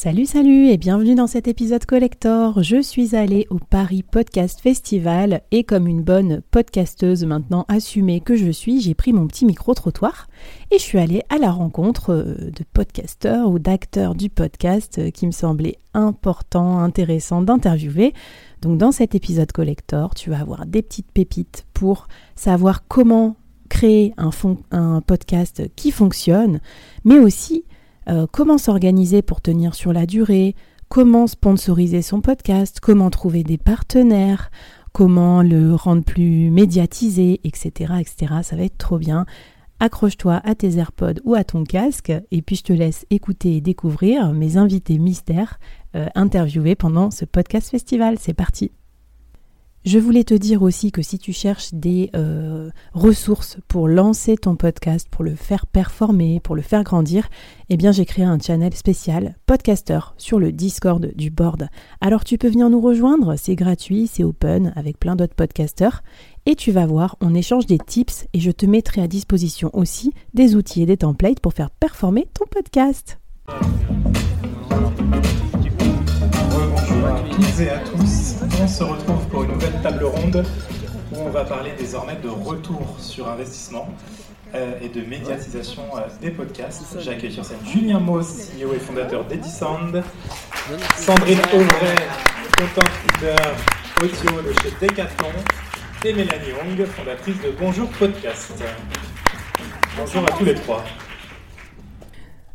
Salut, salut et bienvenue dans cet épisode collector. Je suis allée au Paris Podcast Festival et comme une bonne podcasteuse maintenant assumée que je suis, j'ai pris mon petit micro-trottoir et je suis allée à la rencontre euh, de podcasteurs ou d'acteurs du podcast euh, qui me semblait important, intéressant d'interviewer. Donc dans cet épisode collector, tu vas avoir des petites pépites pour savoir comment créer un, un podcast qui fonctionne, mais aussi euh, comment s'organiser pour tenir sur la durée, comment sponsoriser son podcast, comment trouver des partenaires, comment le rendre plus médiatisé, etc., etc. Ça va être trop bien. Accroche-toi à tes AirPods ou à ton casque et puis je te laisse écouter et découvrir mes invités mystères euh, interviewés pendant ce podcast festival. C'est parti. Je voulais te dire aussi que si tu cherches des euh, ressources pour lancer ton podcast, pour le faire performer, pour le faire grandir, eh bien j'ai créé un channel spécial podcaster sur le Discord du board. Alors tu peux venir nous rejoindre, c'est gratuit, c'est open avec plein d'autres podcasters et tu vas voir, on échange des tips et je te mettrai à disposition aussi des outils et des templates pour faire performer ton podcast. On se retrouve pour une nouvelle table ronde où on va parler désormais de retour sur investissement euh, et de médiatisation euh, des podcasts. J'accueille sur scène Julien Moss, CEO et fondateur d'Edisound, Sandrine Auvray, content leader audio de chez Decathlon, et Mélanie Hong, fondatrice de Bonjour Podcast. Bonjour à tous les trois.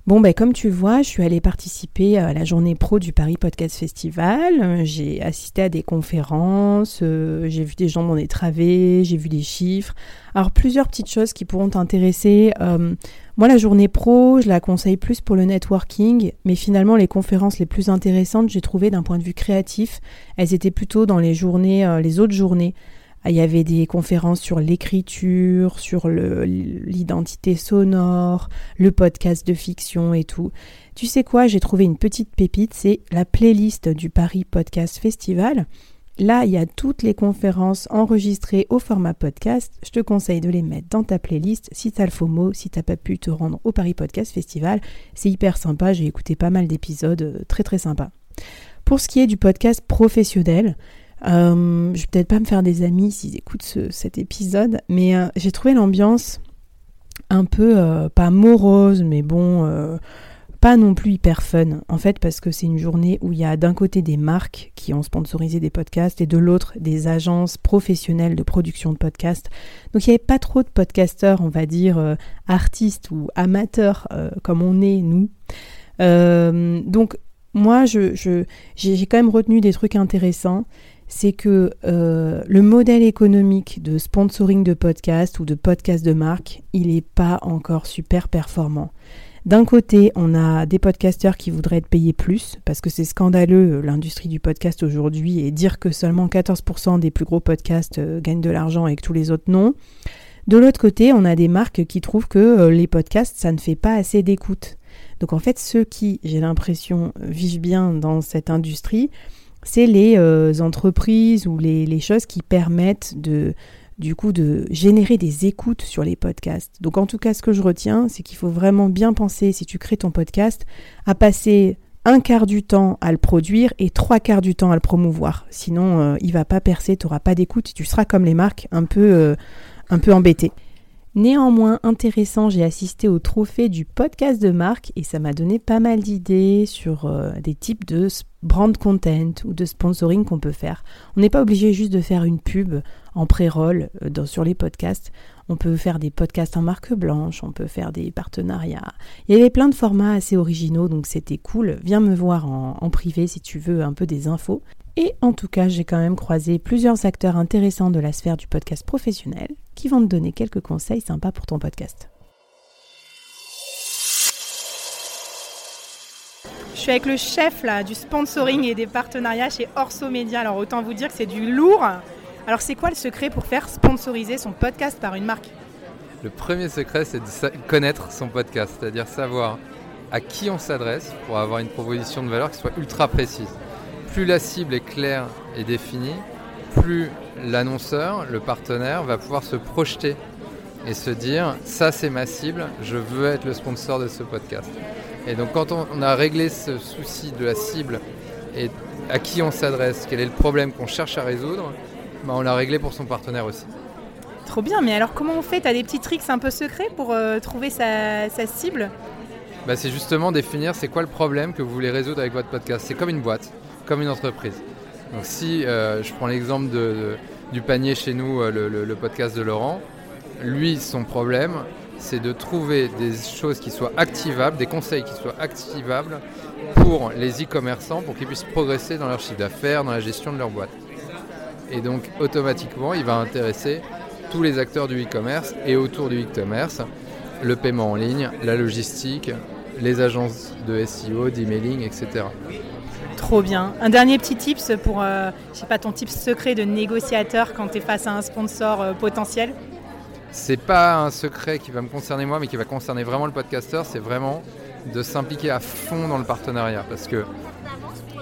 Bon, ben, comme tu vois, je suis allée participer à la journée pro du Paris Podcast Festival. J'ai assisté à des conférences, euh, j'ai vu des gens dans des travées, j'ai vu des chiffres. Alors, plusieurs petites choses qui pourront t'intéresser. Euh, moi, la journée pro, je la conseille plus pour le networking, mais finalement, les conférences les plus intéressantes, j'ai trouvé d'un point de vue créatif, elles étaient plutôt dans les journées, euh, les autres journées. Ah, il y avait des conférences sur l'écriture, sur l'identité sonore, le podcast de fiction et tout. Tu sais quoi, j'ai trouvé une petite pépite, c'est la playlist du Paris Podcast Festival. Là, il y a toutes les conférences enregistrées au format podcast. Je te conseille de les mettre dans ta playlist si tu as le faux mot, si tu n'as pas pu te rendre au Paris Podcast Festival. C'est hyper sympa, j'ai écouté pas mal d'épisodes, euh, très très sympa. Pour ce qui est du podcast professionnel, euh, je vais peut-être pas me faire des amis s'ils écoutent cet épisode, mais euh, j'ai trouvé l'ambiance un peu, euh, pas morose, mais bon, pas non plus hyper fun. En fait, parce que c'est une journée où il y a d'un côté des marques qui ont sponsorisé des podcasts et de l'autre des agences professionnelles de production de podcasts. Donc il n'y avait pas trop de podcasteurs, on va dire, artistes ou amateurs comme on est, nous. donc moi, je, j'ai quand même retenu des trucs intéressants c'est que euh, le modèle économique de sponsoring de podcast ou de podcast de marque, il n'est pas encore super performant. D'un côté, on a des podcasteurs qui voudraient être payés plus, parce que c'est scandaleux l'industrie du podcast aujourd'hui, et dire que seulement 14% des plus gros podcasts euh, gagnent de l'argent et que tous les autres non. De l'autre côté, on a des marques qui trouvent que euh, les podcasts, ça ne fait pas assez d'écoute. Donc en fait, ceux qui, j'ai l'impression, vivent bien dans cette industrie, c'est les euh, entreprises ou les, choses qui permettent de, du coup, de générer des écoutes sur les podcasts. Donc, en tout cas, ce que je retiens, c'est qu'il faut vraiment bien penser, si tu crées ton podcast, à passer un quart du temps à le produire et trois quarts du temps à le promouvoir. Sinon, euh, il va pas percer, tu n'auras pas d'écoute, tu seras comme les marques, un peu, euh, un peu embêté. Néanmoins intéressant, j'ai assisté au trophée du podcast de marque et ça m'a donné pas mal d'idées sur euh, des types de brand content ou de sponsoring qu'on peut faire. On n'est pas obligé juste de faire une pub en pré-roll sur les podcasts. On peut faire des podcasts en marque blanche, on peut faire des partenariats. Il y avait plein de formats assez originaux, donc c'était cool. Viens me voir en, privé si tu veux un peu des infos. Et en tout cas, j'ai quand même croisé plusieurs acteurs intéressants de la sphère du podcast professionnel qui vont te donner quelques conseils sympas pour ton podcast. Je suis avec le chef là, du sponsoring et des partenariats chez Orso Media. Alors autant vous dire que c'est du lourd. Alors c'est quoi le secret pour faire sponsoriser son podcast par une marque? Le premier secret, c'est de connaître son podcast, c'est-à-dire savoir à qui on s'adresse pour avoir une proposition de valeur qui soit ultra précise. Plus la cible est claire et définie, plus l'annonceur, le partenaire, va pouvoir se projeter et se dire ça c'est ma cible, je veux être le sponsor de ce podcast. Et donc quand on, a réglé ce souci de la cible et à qui on s'adresse, quel est le problème qu'on cherche à résoudre, bah, on l'a réglé pour son partenaire aussi. Trop bien, mais alors comment on fait? Tu as des petits tricks un peu secrets pour euh, trouver sa, cible? Bah, C'est justement définir c'est quoi le problème que vous voulez résoudre avec votre podcast. C'est comme une boîte, comme une entreprise. Donc si euh, je prends l'exemple du panier chez nous, euh, le, podcast de Laurent, lui, son problème, c'est de trouver des choses qui soient activables, des conseils qui soient activables pour les e-commerçants, pour qu'ils puissent progresser dans leur chiffre d'affaires, dans la gestion de leur boîte. Et donc automatiquement, il va intéresser tous les acteurs du e-commerce et autour du e-commerce, le paiement en ligne, la logistique, les agences de SEO, d'emailing, etc. Un dernier petit tips pour, euh, je sais pas, ton tips secret de négociateur quand tu es face à un sponsor euh, potentiel C'est pas un secret qui va me concerner moi, mais qui va concerner vraiment le podcasteur, c'est vraiment de s'impliquer à fond dans le partenariat. Parce que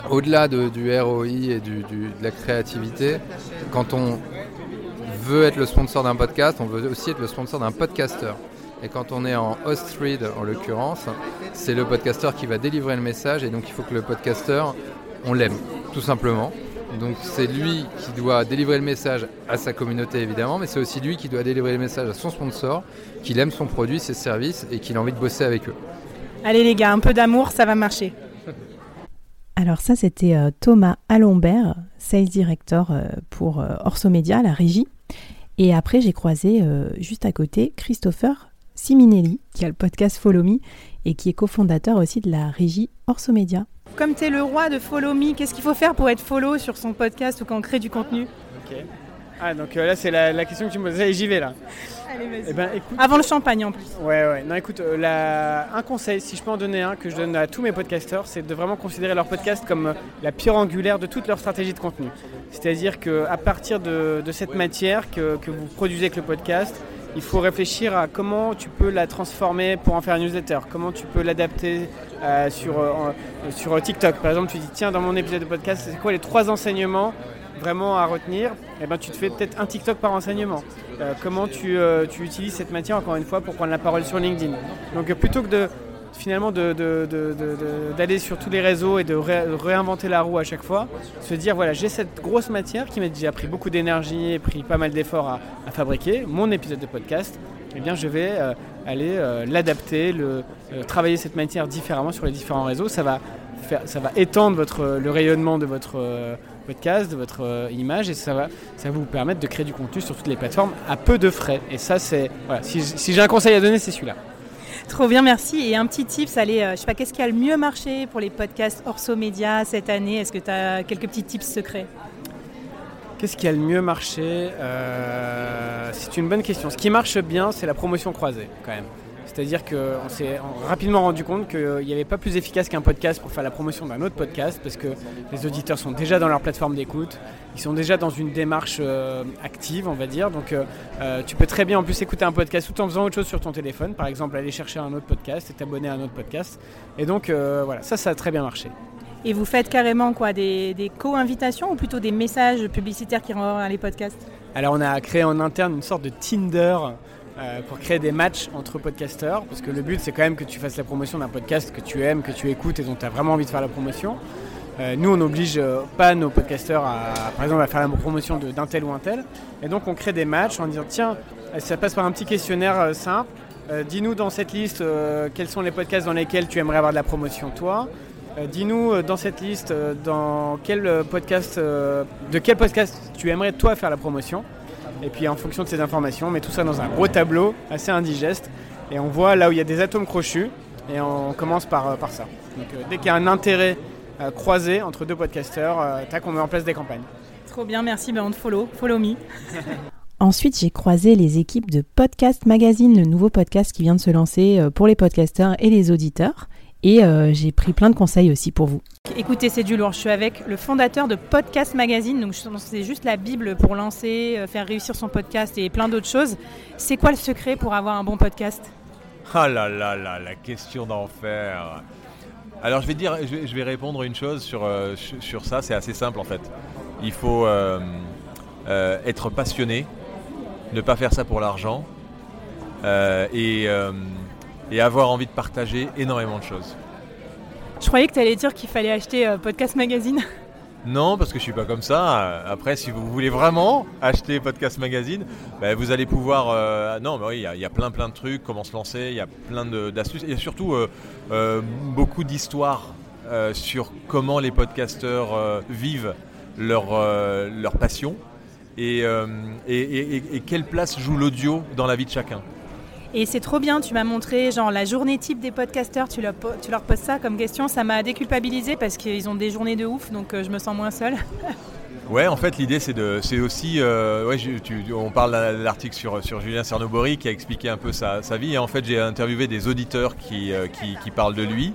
au-delà du ROI et de la créativité, quand on veut être le sponsor d'un podcast, on veut aussi être le sponsor d'un podcasteur. Et quand on est en host read, en l'occurrence, c'est le podcasteur qui va délivrer le message et donc il faut que le podcasteur, on l'aime, tout simplement. Donc c'est lui qui doit délivrer le message à sa communauté évidemment, mais c'est aussi lui qui doit délivrer le message à son sponsor, qu'il aime son produit, ses services et qu'il a envie de bosser avec eux. Allez les gars, un peu d'amour, ça va marcher. Alors ça, c'était euh, Thomas Alombert, Sales Director euh, pour euh, Orso Media, la régie. Et après, j'ai croisé juste à côté Christopher Siminelli, qui a le podcast Follow Me et qui est cofondateur aussi de la régie Orso Media. Comme tu es le roi de Follow Me, qu'est-ce qu'il faut faire pour être follow sur son podcast ou quand on crée du contenu Ah, donc là, c'est la, question que tu me poses. Allez, j'y vais là. Eh ben, Avant le champagne en plus. Ouais, ouais. Non, écoute, euh, un conseil, si je peux en donner un, que je donne à tous mes podcasteurs, c'est de vraiment considérer leur podcast comme euh, la pierre angulaire de toute leur stratégie de contenu. C'est-à-dire qu'à partir de, cette matière que, vous produisez avec le podcast, il faut réfléchir à comment tu peux la transformer pour en faire une newsletter, comment tu peux l'adapter euh, sur, sur TikTok. Par exemple, tu dis, tiens, dans mon épisode de podcast, c'est quoi les trois enseignements vraiment à retenir, eh ben, tu te fais peut-être un TikTok par enseignement. Euh, comment tu, euh, tu, utilises cette matière, encore une fois, pour prendre la parole sur LinkedIn. Donc euh, plutôt que de finalement d'aller sur tous les réseaux et de réinventer la roue à chaque fois, se dire voilà j'ai cette grosse matière qui m'a déjà pris beaucoup d'énergie et pris pas mal d'efforts à, fabriquer, mon épisode de podcast, eh bien je vais aller l'adapter, le, travailler cette matière différemment sur les différents réseaux. Ça va, faire, ça étendre le rayonnement de votre podcast, de votre euh, image, et ça va, ça va vous permettre de créer du contenu sur toutes les plateformes à peu de frais. Et ça, c'est. Voilà, si, j'ai un conseil à donner, c'est celui-là. Trop bien, merci. Et un petit tips, allez, euh, je sais pas, qu'est-ce qui a le mieux marché pour les podcasts Orso Média cette année? Est-ce que tu as quelques petits tips secrets? Qu'est-ce qui a le mieux marché? Euh, C'est une bonne question. Ce qui marche bien, c'est la promotion croisée, quand même. C'est-à-dire qu'on s'est rapidement rendu compte qu'il n'y avait pas plus efficace qu'un podcast pour faire la promotion d'un autre podcast, parce que les auditeurs sont déjà dans leur plateforme d'écoute, ils sont déjà dans une démarche euh, active, on va dire. Donc euh, euh, tu peux très bien en plus écouter un podcast tout en faisant autre chose sur ton téléphone, par exemple aller chercher un autre podcast et t'abonner à un autre podcast. Et donc voilà, ça, ça a très bien marché. Et vous faites carrément quoi Des, des co-invitations ou plutôt des messages publicitaires qui renvoient les podcasts? Alors on a créé en interne une sorte de Tinder euh, pour créer des matchs entre podcasteurs, parce que le but c'est quand même que tu fasses la promotion d'un podcast que tu aimes, que tu écoutes et dont tu as vraiment envie de faire la promotion. Euh, nous, on n'oblige pas nos podcasteurs à, par exemple, à faire la promotion d'un tel ou un tel. Et donc, on crée des matchs en disant tiens, ça passe par un petit questionnaire simple. Dis-nous dans cette liste quels sont les podcasts dans lesquels tu aimerais avoir de la promotion, toi. Dis-nous dans cette liste dans quel podcast, de quel podcast tu aimerais toi faire la promotion. Et puis en fonction de ces informations, on met tout ça dans un gros tableau assez indigeste et on voit là où il y a des atomes crochus et on commence par, euh, par ça. Donc euh, dès qu'il y a un intérêt euh, croisé entre deux podcasteurs, tac, on met en place des campagnes. Trop bien, merci, ben on te follow, follow me. Ensuite, j'ai croisé les équipes de Podcast Magazine, le nouveau podcast qui vient de se lancer pour les podcasteurs et les auditeurs. Et euh, j'ai pris plein de conseils aussi pour vous. Écoutez, c'est du lourd. Je suis avec le fondateur de Podcast Magazine. Donc, c'est juste la Bible pour lancer, euh, faire réussir son podcast et plein d'autres choses. C'est quoi le secret pour avoir un bon podcast? Ah là là là, la question d'enfer. Alors, je vais dire, je vais, répondre une chose sur, euh, sur ça. C'est assez simple en fait. Il faut être passionné, ne pas faire ça pour l'argent. et et avoir envie de partager énormément de choses. Je croyais que tu allais dire qu'il fallait acheter euh, Podcast Magazine. Non, parce que je suis pas comme ça. Après, si vous voulez vraiment acheter Podcast Magazine, ben, vous allez pouvoir. Euh, non, mais oui, il y, a plein plein de trucs, comment se lancer, il y a plein d'astuces. Il y a surtout euh, beaucoup d'histoires sur comment les podcasteurs vivent leur, leur passion et, et quelle place joue l'audio dans la vie de chacun. Et c'est trop bien, tu m'as montré genre la journée type des podcasteurs, tu leur, tu poses ça comme question, ça m'a déculpabilisé parce qu'ils ont des journées de ouf, donc euh, je me sens moins seule. Ouais, en fait, l'idée, c'est de, c'est aussi, euh, ouais, on parle de l'article sur, sur Julien Cernobori qui a expliqué un peu sa, vie. Et en fait, j'ai interviewé des auditeurs qui, euh, parlent de lui.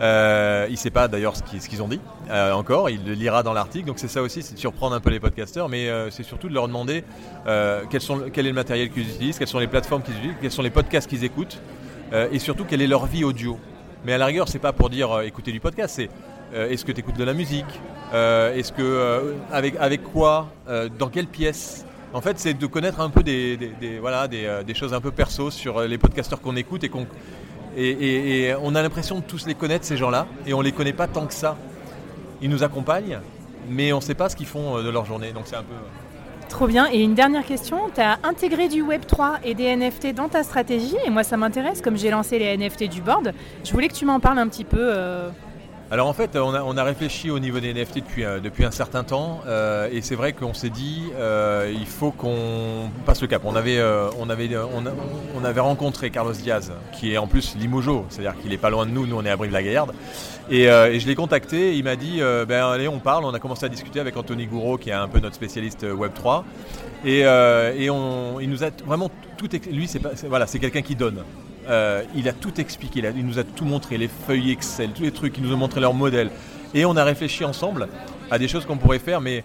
Euh, il ne sait pas d'ailleurs ce qu'ils ont dit euh, encore, il le lira dans l'article. Donc c'est ça aussi, c'est de surprendre un peu les podcasteurs, mais euh, c'est surtout de leur demander quel est le matériel qu'ils utilisent, quelles sont les plateformes qu'ils utilisent, quels sont les podcasts qu'ils écoutent, et surtout quelle est leur vie audio. Mais à la rigueur, c'est pas pour dire écouter du podcast, c'est est-ce que tu écoutes de la musique, est-ce que avec, avec quoi, dans quelle pièce. En fait, c'est de connaître un peu des, voilà, des, choses un peu perso sur les podcasteurs qu'on écoute et qu'on et, on a l'impression de tous les connaître, ces gens-là, et on ne les connaît pas tant que ça. Ils nous accompagnent, mais on ne sait pas ce qu'ils font euh, de leur journée, donc c'est un peu... Euh. Trop bien. Et une dernière question, tu as intégré du Web3 et des NFT dans ta stratégie, et moi ça m'intéresse, comme j'ai lancé les NFT du board, je voulais que tu m'en parles un petit peu. Euh, alors en fait, on a, réfléchi au niveau des NFT depuis, euh, un certain temps euh, et c'est vrai qu'on s'est dit euh, il faut qu'on passe le cap. On avait, on, avait, on, avait rencontré Carlos Diaz, qui est en plus Limojo, c'est-à-dire qu'il est pas loin de nous, nous on est à Brive-la-Gaillarde. Et, je l'ai contacté, il m'a dit ben allez on parle, on a commencé à discuter avec Anthony Gouraud qui est un peu notre spécialiste Web3. Et, il nous a vraiment tout... Lui c'est voilà, c'est quelqu'un qui donne. Euh, il a tout expliqué, il, nous a tout montré, les feuilles Excel, tous les trucs, il nous a montré leur modèle. Et on a réfléchi ensemble à des choses qu'on pourrait faire, mais,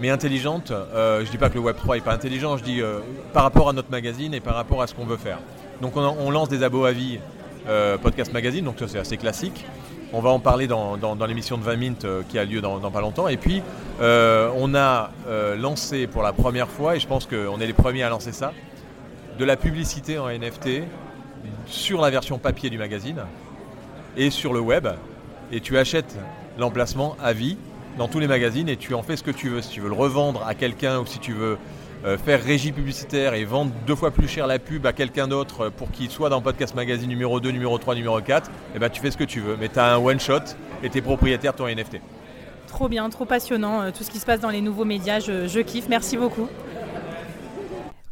mais intelligentes. Euh, je dis pas que le Web3 n'est pas intelligent, je dis euh, par rapport à notre magazine et par rapport à ce qu'on veut faire. Donc on, lance des abos à vie podcast magazine, donc ça c'est assez classique. On va en parler dans, l'émission de 20 minutes qui a lieu dans, dans, pas longtemps. Et puis, on a lancé pour la première fois, et je pense qu'on est les premiers à lancer ça, de la publicité en NFT sur la version papier du magazine et sur le web. Et tu achètes l'emplacement à vie dans tous les magazines et tu en fais ce que tu veux. Si tu veux le revendre à quelqu'un ou si tu veux euh, faire régie publicitaire et vendre deux fois plus cher la pub à quelqu'un d'autre pour qu'il soit dans Podcast Magazine numéro 2, numéro 3, numéro 4, et eh ben tu fais ce que tu veux. Mais tu as un one shot et tu es propriétaire de ton NFT. Trop bien, trop passionnant. Euh, tout ce qui se passe dans les nouveaux médias, je kiffe. Merci beaucoup.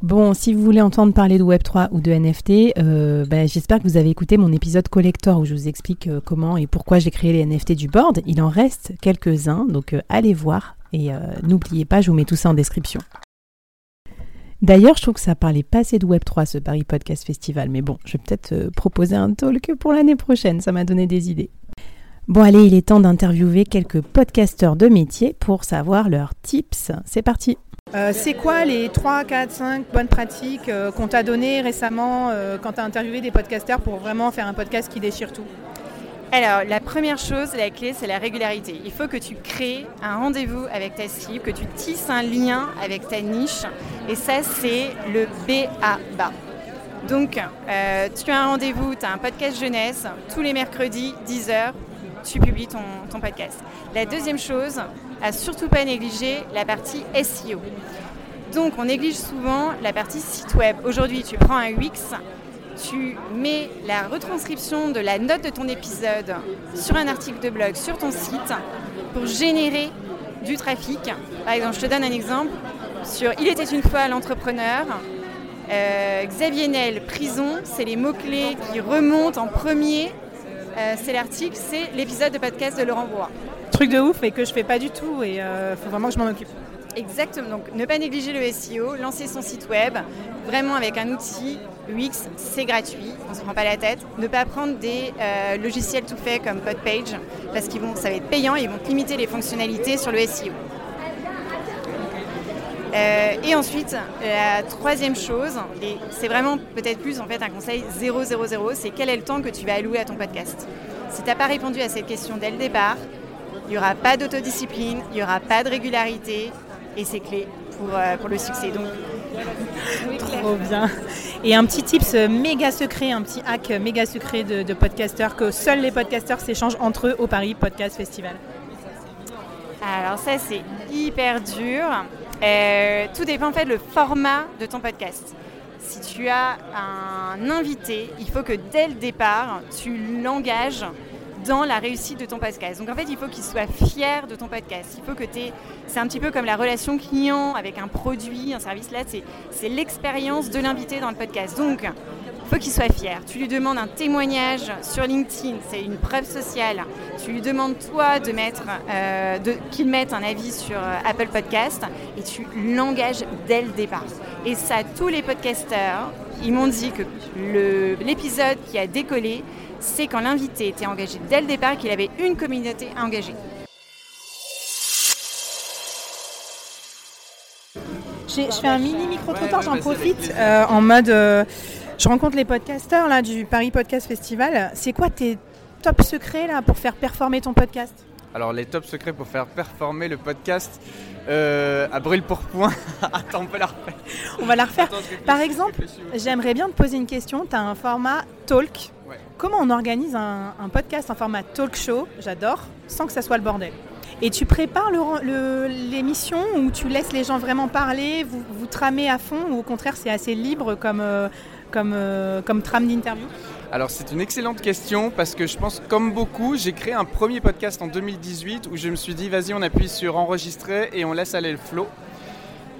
Bon, si vous voulez entendre parler de Web3 ou de NFT, euh, ben, j'espère que vous avez écouté mon épisode collector où je vous explique euh, comment et pourquoi j'ai créé les NFT du board. Il en reste quelques-uns, donc euh, allez voir et n'oubliez pas, je vous mets tout ça en description. D'ailleurs, je trouve que ça parlait pas assez de Web3 ce Paris Podcast Festival, mais bon, je vais peut-être proposer un talk pour l'année prochaine, ça m'a donné des idées. Bon allez, il est temps d'interviewer quelques podcasteurs de métier pour savoir leurs tips. C'est parti euh, c'est quoi les 3, 4, 5 bonnes pratiques euh, qu'on t'a données récemment euh, quand tu as interviewé des podcasteurs pour vraiment faire un podcast qui déchire tout? Alors, la première chose, la clé, c'est la régularité. Il faut que tu crées un rendez-vous avec ta cible, que tu tisses un lien avec ta niche. Et ça, c'est le B à bas. Donc, euh, tu as un rendez-vous, tu as un podcast jeunesse, tous les mercredis, 10h, tu publies ton, podcast. La deuxième chose, à surtout pas négliger la partie SEO. Donc, on néglige souvent la partie site web. Aujourd'hui, tu prends un Wix, tu mets la retranscription de la note de ton épisode sur un article de blog sur ton site pour générer du trafic. Par exemple, je te donne un exemple sur Il était une fois l'entrepreneur. Euh, Xavier Nel, prison, c'est les mots-clés qui remontent en premier. Euh, c'est l'article, c'est l'épisode de podcast de Laurent Bois. Truc de ouf et que je fais pas du tout et il euh, faut vraiment que je m'en occupe. Exactement, donc ne pas négliger le SEO, lancer son site web, vraiment avec un outil Wix, c'est gratuit, on ne se prend pas la tête. Ne pas prendre des logiciels tout faits comme Podpage, parce qu'ils vont, ça va être payant et ils vont limiter les fonctionnalités sur le SEO. Euh, et ensuite, la troisième chose, et c'est vraiment peut-être plus en fait un conseil 000, c'est quel est le temps que tu vas allouer à ton podcast? Si tu n'as pas répondu à cette question dès le départ, il n'y aura pas d'autodiscipline, il n'y aura pas de régularité, et c'est clé pour, euh, pour le succès. Donc, Trop bien. Et un petit tips méga secret, un petit hack méga secret de, de podcasteurs que seuls les podcasteurs s'échangent entre eux au Paris Podcast Festival. Alors ça c'est hyper dur. Euh, tout dépend en fait le format de ton podcast. Si tu as un invité, il faut que dès le départ, tu l'engages dans la réussite de ton podcast. Donc en fait, il faut qu'il soit fier de ton podcast. Il faut que tu C'est un petit peu comme la relation client avec un produit, un service. Là, c'est l'expérience de l'invité dans le podcast. Donc, faut qu'il soit fier. Tu lui demandes un témoignage sur LinkedIn, c'est une preuve sociale. Tu lui demandes toi de mettre, euh, qu'il mette un avis sur euh, Apple Podcast et tu l'engages dès le départ. Et ça, tous les podcasteurs, ils m'ont dit que l'épisode qui a décollé, c'est quand l'invité était engagé dès le départ, qu'il avait une communauté engagée. Je fais un mini micro-trottoir, j'en profite euh, en mode je rencontre les podcasteurs là, du Paris Podcast Festival. C'est quoi tes top secrets là, pour faire performer ton podcast? Alors, les top secrets pour faire performer le podcast euh, à brûle pour point. Attends, on peut la refaire. On va la refaire. Par exemple, j'aimerais bien te poser une question. Tu as un format talk. Comment on organise un, podcast, un format talk show, j'adore, sans que ça soit le bordel et tu prépares l'émission où tu laisses les gens vraiment parler, vous, vous tramez à fond ou au contraire c'est assez libre comme, euh, comme, euh, comme trame d'interview? Alors c'est une excellente question parce que je pense comme beaucoup, j'ai créé un premier podcast en 2018 où je me suis dit vas-y on appuie sur enregistrer et on laisse aller le flow.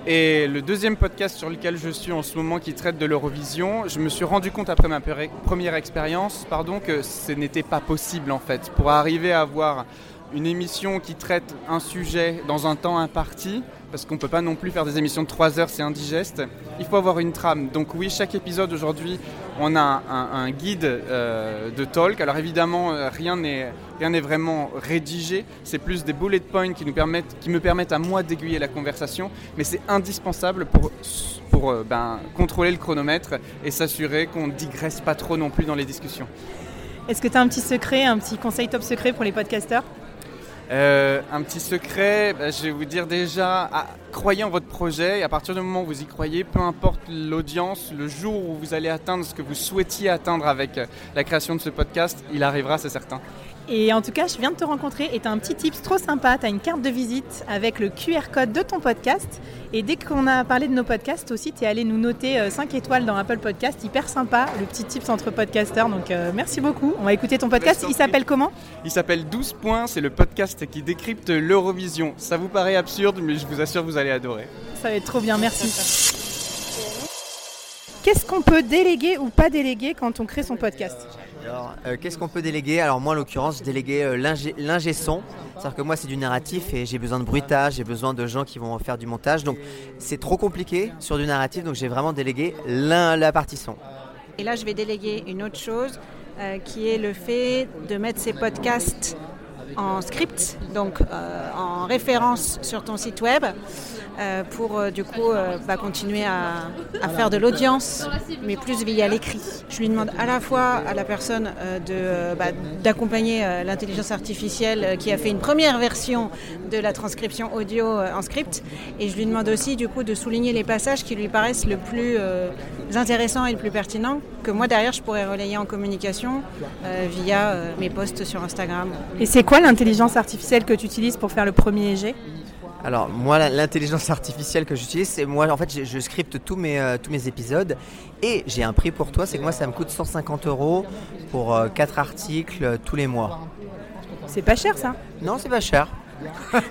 Et le deuxième podcast sur lequel je suis en ce moment qui traite de l'Eurovision, je me suis rendu compte après ma première expérience pardon, que ce n'était pas possible en fait. Pour arriver à avoir une émission qui traite un sujet dans un temps imparti, parce qu'on ne peut pas non plus faire des émissions de 3 heures, c'est indigeste. Il faut avoir une trame. Donc oui, chaque épisode aujourd'hui, on a un, guide euh, de talk. Alors évidemment, euh, rien n'est vraiment rédigé. C'est plus des bullet points qui nous permettent, qui me permettent à moi d'aiguiller la conversation. Mais c'est indispensable pour pour euh, ben, contrôler le chronomètre et s'assurer qu'on ne digresse pas trop non plus dans les discussions. Est-ce que tu as un petit secret, un petit conseil top secret pour les podcasteurs? Euh, un petit secret, bah, je vais vous dire déjà, ah, croyez en votre projet et à partir du moment où vous y croyez, peu importe l'audience, le jour où vous allez atteindre ce que vous souhaitiez atteindre avec euh, la création de ce podcast, il arrivera, c'est certain. Et en tout cas, je viens de te rencontrer et tu as un petit tips trop sympa. Tu as une carte de visite avec le QR code de ton podcast. Et dès qu'on a parlé de nos podcasts aussi, tu es allé nous noter 5 euh, étoiles dans Apple Podcast. Hyper sympa, le petit tips entre podcasteurs. Donc euh, merci beaucoup. On va écouter ton podcast. Il s'appelle comment? Il s'appelle 12 points. C'est le podcast qui décrypte l'Eurovision. Ça vous paraît absurde, mais je vous assure, vous allez adorer. Ça va être trop bien. Merci. Qu'est-ce qu'on peut déléguer ou pas déléguer quand on crée son podcast alors, euh, qu'est-ce qu'on peut déléguer? Alors moi, en l'occurrence, je déléguais euh, l'ingé son. C'est-à-dire que moi, c'est du narratif et j'ai besoin de bruitage, j'ai besoin de gens qui vont faire du montage. Donc, c'est trop compliqué sur du narratif, donc j'ai vraiment délégué la partie son. Et là, je vais déléguer une autre chose euh, qui est le fait de mettre ces podcasts en script, donc en référence sur ton site web. Euh, pour euh, du coup euh, bah, continuer à, à faire de l'audience, mais plus via l'écrit. Je lui demande à la fois à la personne euh, de, bah, d'accompagner l'intelligence artificielle qui a fait une première version de la transcription audio en script, et je lui demande aussi du coup de souligner les passages qui lui paraissent le plus intéressants et le plus pertinents, que moi derrière je pourrais relayer en communication via mes posts sur Instagram. Et c'est quoi l'intelligence artificielle que tu utilises pour faire le premier jet? Alors moi l'intelligence artificielle que j'utilise c'est moi en fait je, je scripte tous mes, euh, tous mes épisodes et j'ai un prix pour toi c'est que moi ça me coûte 150 euros pour 4 articles euh, tous les mois. C'est pas cher ça? Non c'est pas cher.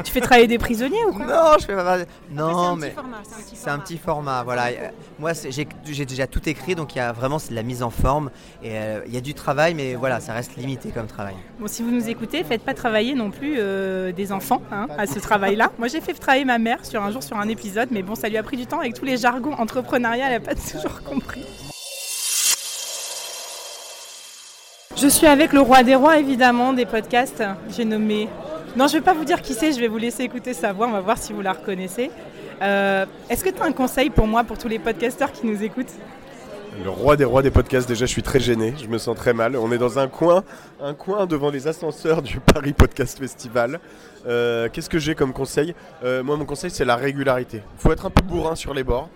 Tu fais travailler des prisonniers ou quoi? Non je fais pas... Non mais... c'est un petit format. voilà. Moi, j'ai déjà tout écrit, donc il y a vraiment c'est de la mise en forme. Et euh, il y a du travail, mais voilà, ça reste limité comme travail. Bon, si vous nous écoutez, faites pas travailler non plus euh, des enfants hein, à ce travail-là. Moi, j'ai fait travailler ma mère sur un jour sur un épisode, mais bon, ça lui a pris du temps avec tous les jargons entrepreneurial, elle n'a pas toujours compris. Je suis avec le roi des rois, évidemment, des podcasts. J'ai nommé. Non, je vais pas vous dire qui c'est, je vais vous laisser écouter sa voix, on va voir si vous la reconnaissez. Euh, Est-ce que tu as un conseil pour moi, pour tous les podcasteurs qui nous écoutent? Le roi des rois des podcasts, déjà je suis très gêné, je me sens très mal. On est dans un coin, un coin devant les ascenseurs du Paris Podcast Festival. Euh, Qu'est-ce que j'ai comme conseil? Euh, Moi mon conseil c'est la régularité. Il faut être un peu bourrin sur les bords,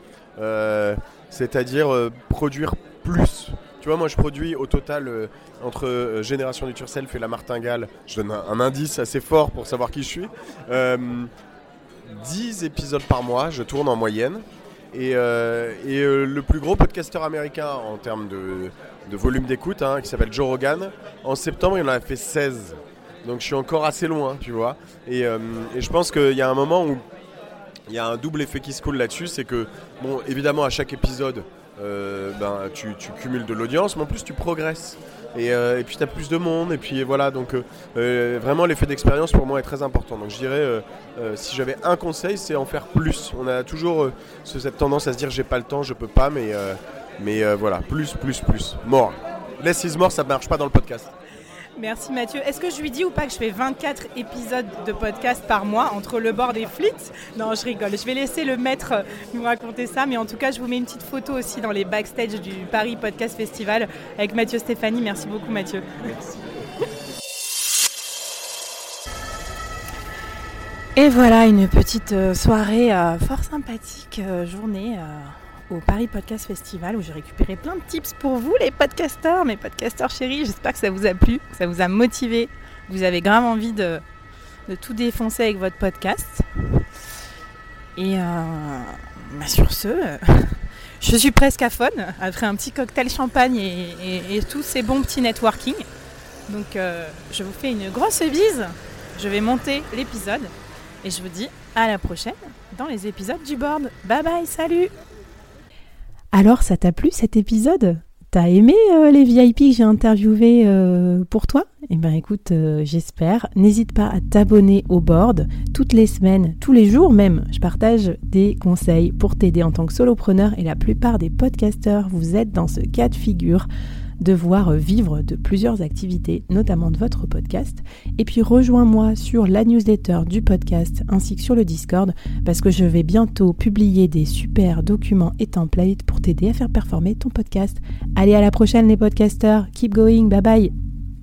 c'est-à-dire produire plus. Tu vois, moi je produis au total euh, entre euh, Génération du Turself et La Martingale, je donne un, indice assez fort pour savoir qui je suis. Euh, 10 épisodes par mois, je tourne en moyenne. Et, euh, et, euh, le plus gros podcasteur américain en termes de, de volume d'écoute, hein, qui s'appelle Joe Rogan, en septembre il en a fait 16. Donc je suis encore assez loin, tu vois. Et, euh, et je pense qu'il y a un moment où il y a un double effet qui se coule là-dessus, c'est que, bon, évidemment, à chaque épisode, euh, ben, tu, cumules de l'audience, mais en plus tu progresses. Et, euh, puis tu as plus de monde, et puis voilà, donc euh, vraiment l'effet d'expérience pour moi est très important. Donc je dirais, si j'avais un conseil, c'est en faire plus. On a toujours ce- cette tendance à se dire j'ai pas le temps, je peux pas, mais, mais voilà, plus, plus, plus. Mort. Less is more, ça marche pas dans le podcast. Merci Mathieu. Est-ce que je lui dis ou pas que je fais 24 épisodes de podcast par mois entre le bord des flits Non, je rigole. Je vais laisser le maître nous raconter ça. Mais en tout cas, je vous mets une petite photo aussi dans les backstage du Paris Podcast Festival avec Mathieu Stéphanie. Merci beaucoup Mathieu. Et voilà une petite euh, soirée euh, fort sympathique, euh, journée au Paris Podcast Festival où j'ai récupéré plein de tips pour vous les podcasteurs, mes podcasteurs chéris. J'espère que ça vous a plu, que ça vous a motivé, que vous avez grave envie de, de tout défoncer avec votre podcast. Et euh, bah, sur ce, euh, je suis presque à fun après un petit cocktail champagne et tous ces bons petits networking. Donc euh, je vous fais une grosse bise. Je vais monter l'épisode et je vous dis à la prochaine dans les épisodes du board. Bye bye, salut Alors, ça t'a plu cet épisode? T'as aimé euh, les VIP que j'ai interviewés euh, pour toi? Eh bien écoute, euh, j'espère. N'hésite pas à t'abonner au board toutes les semaines, tous les jours même. Je partage des conseils pour t'aider en tant que solopreneur et la plupart des podcasteurs, vous êtes dans ce cas de figure devoir vivre de plusieurs activités, notamment de votre podcast. Et puis rejoins-moi sur la newsletter du podcast ainsi que sur le Discord parce que je vais bientôt publier des super documents et templates pour t'aider à faire performer ton podcast. Allez à la prochaine les podcasteurs, keep going, bye bye